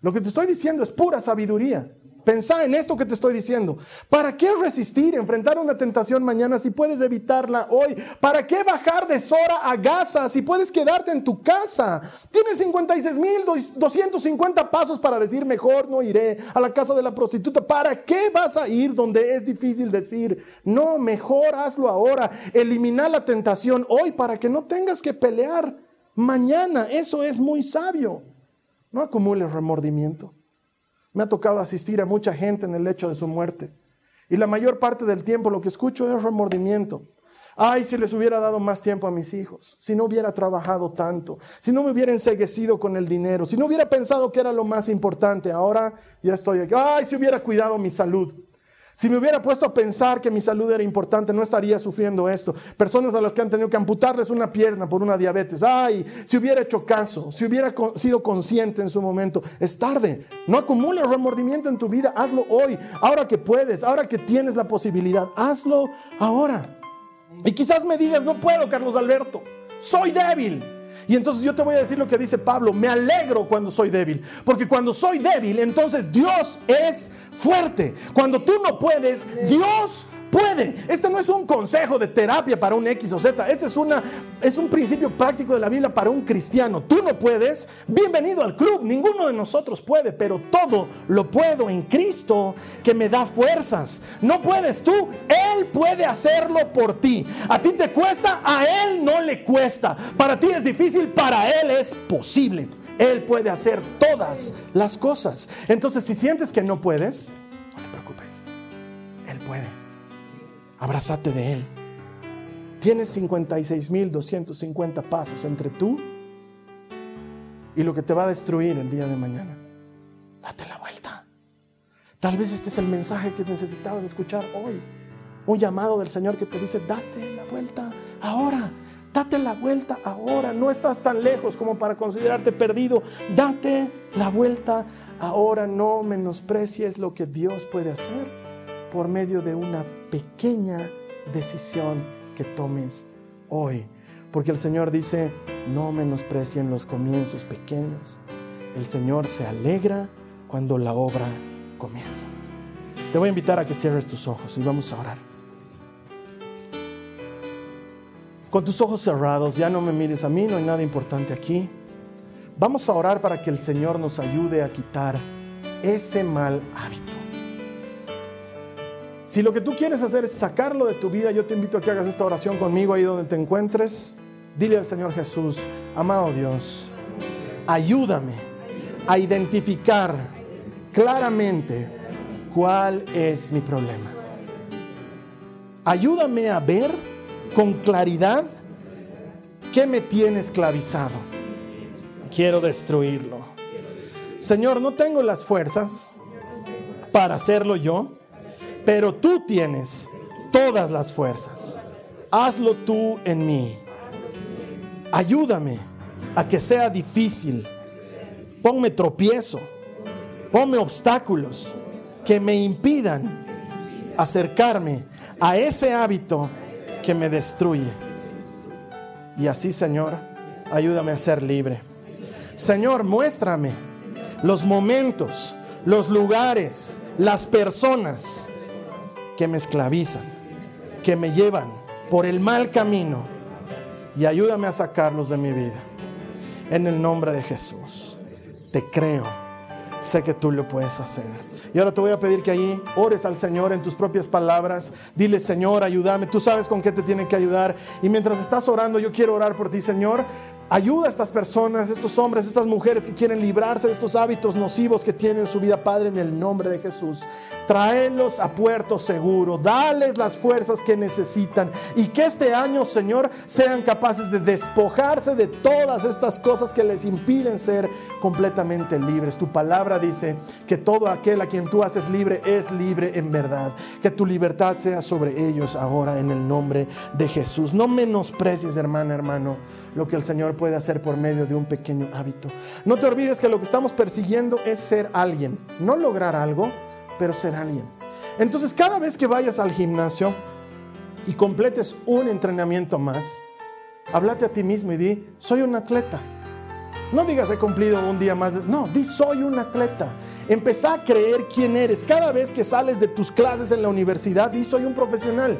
Lo que te estoy diciendo es pura sabiduría. Pensá en esto que te estoy diciendo. ¿Para qué resistir, enfrentar una tentación mañana si puedes evitarla hoy? ¿Para qué bajar de Sora a Gaza si puedes quedarte en tu casa? Tienes 56.250 pasos para decir mejor no iré a la casa de la prostituta. ¿Para qué vas a ir donde es difícil decir no, mejor hazlo ahora? Eliminar la tentación hoy para que no tengas que pelear mañana. Eso es muy sabio. No acumules remordimiento. Me ha tocado asistir a mucha gente en el lecho de su muerte. Y la mayor parte del tiempo lo que escucho es remordimiento. Ay, si les hubiera dado más tiempo a mis hijos, si no hubiera trabajado tanto, si no me hubiera enseguecido con el dinero, si no hubiera pensado que era lo más importante, ahora ya estoy aquí. Ay, si hubiera cuidado mi salud. Si me hubiera puesto a pensar que mi salud era importante, no estaría sufriendo esto. Personas a las que han tenido que amputarles una pierna por una diabetes. Ay, si hubiera hecho caso, si hubiera sido consciente en su momento. Es tarde. No acumules remordimiento en tu vida. Hazlo hoy. Ahora que puedes, ahora que tienes la posibilidad. Hazlo ahora. Y quizás me digas, no puedo, Carlos Alberto. Soy débil. Y entonces yo te voy a decir lo que dice Pablo, me alegro cuando soy débil, porque cuando soy débil, entonces Dios es fuerte. Cuando tú no puedes, Dios puede. Este no es un consejo de terapia para un X o Z. Este es, una, es un principio práctico de la Biblia para un cristiano. Tú no puedes. Bienvenido al club. Ninguno de nosotros puede, pero todo lo puedo en Cristo que me da fuerzas. No puedes tú. Él puede hacerlo por ti. A ti te cuesta, a Él no le cuesta. Para ti es difícil, para Él es posible. Él puede hacer todas las cosas. Entonces, si sientes que no puedes, no te preocupes. Él puede. Abrázate de Él. Tienes 56.250 pasos entre tú y lo que te va a destruir el día de mañana. Date la vuelta. Tal vez este es el mensaje que necesitabas escuchar hoy. Un llamado del Señor que te dice, date la vuelta ahora. Date la vuelta ahora. No estás tan lejos como para considerarte perdido. Date la vuelta ahora. No menosprecies lo que Dios puede hacer por medio de una pequeña decisión que tomes hoy. Porque el Señor dice, no menosprecien los comienzos pequeños. El Señor se alegra cuando la obra comienza. Te voy a invitar a que cierres tus ojos y vamos a orar. Con tus ojos cerrados, ya no me mires a mí, no hay nada importante aquí. Vamos a orar para que el Señor nos ayude a quitar ese mal hábito. Si lo que tú quieres hacer es sacarlo de tu vida, yo te invito a que hagas esta oración conmigo ahí donde te encuentres. Dile al Señor Jesús, amado Dios, ayúdame a identificar claramente cuál es mi problema. Ayúdame a ver con claridad qué me tiene esclavizado. Quiero destruirlo. Señor, no tengo las fuerzas para hacerlo yo, pero tú tienes todas las fuerzas. Hazlo tú en mí. Ayúdame a que sea difícil. Ponme tropiezo. Ponme obstáculos que me impidan acercarme a ese hábito que me destruye. Y así, Señor, ayúdame a ser libre. Señor, muéstrame los momentos, los lugares, las personas que me esclavizan, que me llevan por el mal camino y ayúdame a sacarlos de mi vida. En el nombre de Jesús, te creo, sé que tú lo puedes hacer. Y ahora te voy a pedir que ahí ores al Señor en tus propias palabras. Dile, Señor, ayúdame. Tú sabes con qué te tienen que ayudar. Y mientras estás orando, yo quiero orar por ti, Señor. Ayuda a estas personas, estos hombres, estas mujeres que quieren librarse de estos hábitos nocivos que tienen en su vida, Padre, en el nombre de Jesús. Tráelos a puerto seguro, dales las fuerzas que necesitan y que este año, Señor, sean capaces de despojarse de todas estas cosas que les impiden ser completamente libres. Tu palabra dice que todo aquel a quien tú haces libre es libre en verdad. Que tu libertad sea sobre ellos ahora en el nombre de Jesús. No menosprecies, hermana, hermano lo que el Señor puede hacer por medio de un pequeño hábito. No te olvides que lo que estamos persiguiendo es ser alguien, no lograr algo, pero ser alguien. Entonces cada vez que vayas al gimnasio y completes un entrenamiento más, háblate a ti mismo y di, soy un atleta. No digas he cumplido un día más, no, di soy un atleta. Empezá a creer quién eres. Cada vez que sales de tus clases en la universidad, di soy un profesional.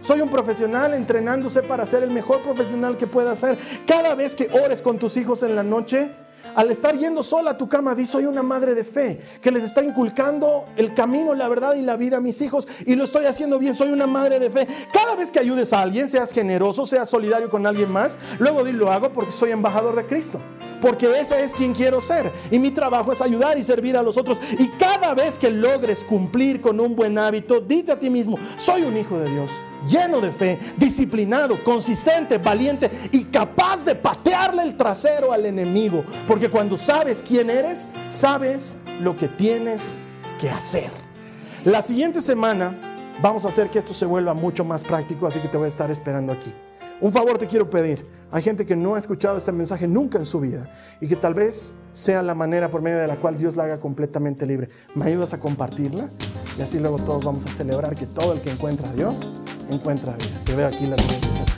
Soy un profesional entrenándose para ser el mejor profesional que pueda ser. Cada vez que ores con tus hijos en la noche, al estar yendo sola a tu cama, di soy una madre de fe que les está inculcando el camino, la verdad y la vida a mis hijos y lo estoy haciendo bien, soy una madre de fe. Cada vez que ayudes a alguien, seas generoso, seas solidario con alguien más, luego di lo hago porque soy embajador de Cristo porque ese es quien quiero ser. Y mi trabajo es ayudar y servir a los otros. Y cada vez que logres cumplir con un buen hábito, dite a ti mismo, soy un hijo de Dios, lleno de fe, disciplinado, consistente, valiente y capaz de patearle el trasero al enemigo. Cuando sabes quién eres, sabes lo que tienes que hacer. La siguiente semana vamos a hacer que esto se vuelva mucho más práctico, así que te voy a estar esperando aquí. Un favor te quiero pedir. Hay gente que no ha escuchado este mensaje nunca en su vida y que tal vez sea la manera por medio de la cual Dios la haga completamente libre. ¿Me ayudas a compartirla? Y así luego todos vamos a celebrar que todo el que encuentra a Dios encuentra vida. Te veo aquí la siguiente semana.